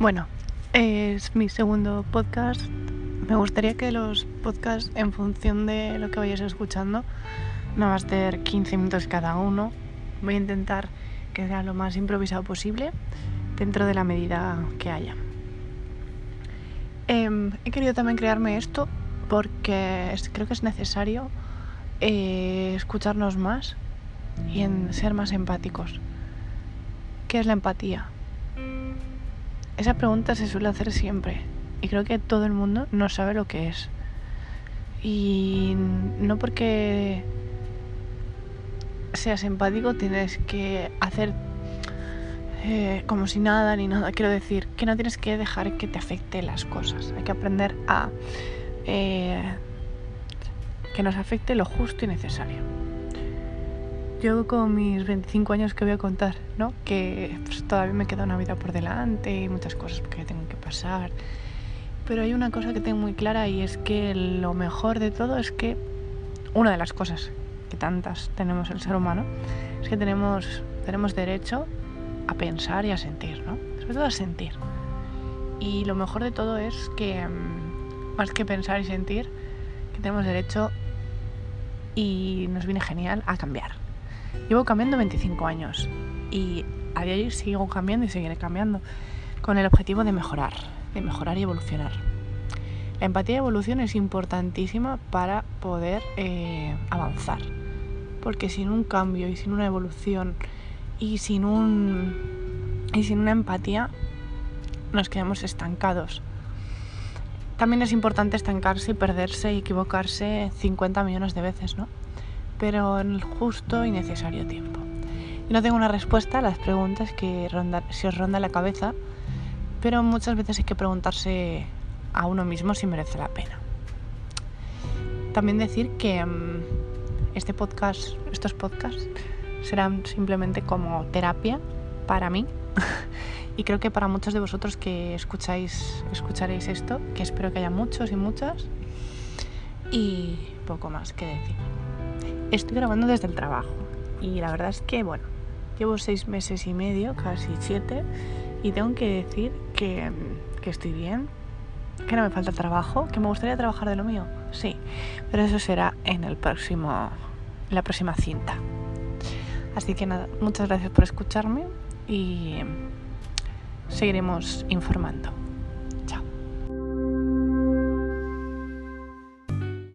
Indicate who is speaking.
Speaker 1: Bueno, es mi segundo podcast. Me gustaría que los podcasts, en función de lo que vayas escuchando, no va a ser 15 minutos cada uno. Voy a intentar que sea lo más improvisado posible dentro de la medida que haya. Em, he querido también crearme esto porque creo que es necesario eh, escucharnos más y en ser más empáticos. ¿Qué es la empatía? Esa pregunta se suele hacer siempre y creo que todo el mundo no sabe lo que es. Y no porque seas empático tienes que hacer eh, como si nada ni nada. Quiero decir que no tienes que dejar que te afecte las cosas. Hay que aprender a eh, que nos afecte lo justo y necesario. Yo con mis 25 años que voy a contar, ¿no? Que pues, todavía me queda una vida por delante y muchas cosas que tengo que pasar. Pero hay una cosa que tengo muy clara y es que lo mejor de todo es que una de las cosas que tantas tenemos el ser humano es que tenemos, tenemos derecho a pensar y a sentir, ¿no? Sobre todo a sentir. Y lo mejor de todo es que, mm, más que pensar y sentir, que tenemos derecho y nos viene genial a cambiar. Llevo cambiando 25 años y a día de hoy sigo cambiando y seguiré cambiando con el objetivo de mejorar, de mejorar y evolucionar. La empatía y evolución es importantísima para poder eh, avanzar, porque sin un cambio y sin una evolución y sin un y sin una empatía nos quedamos estancados. También es importante estancarse y perderse y equivocarse 50 millones de veces, ¿no? Pero en el justo y necesario tiempo. Y no tengo una respuesta a las preguntas que ronda, se os ronda la cabeza, pero muchas veces hay que preguntarse a uno mismo si merece la pena. También decir que mm, este podcast, estos podcasts serán simplemente como terapia para mí y creo que para muchos de vosotros que escucháis escucharéis esto, que espero que haya muchos y muchas y poco más que decir. Estoy grabando desde el trabajo y la verdad es que bueno, llevo seis meses y medio, casi siete y tengo que decir que, que estoy bien, que no me falta trabajo, que me gustaría trabajar de lo mío, sí, pero eso será en el próximo, en la próxima cinta. Así que nada, muchas gracias por escucharme y seguiremos informando.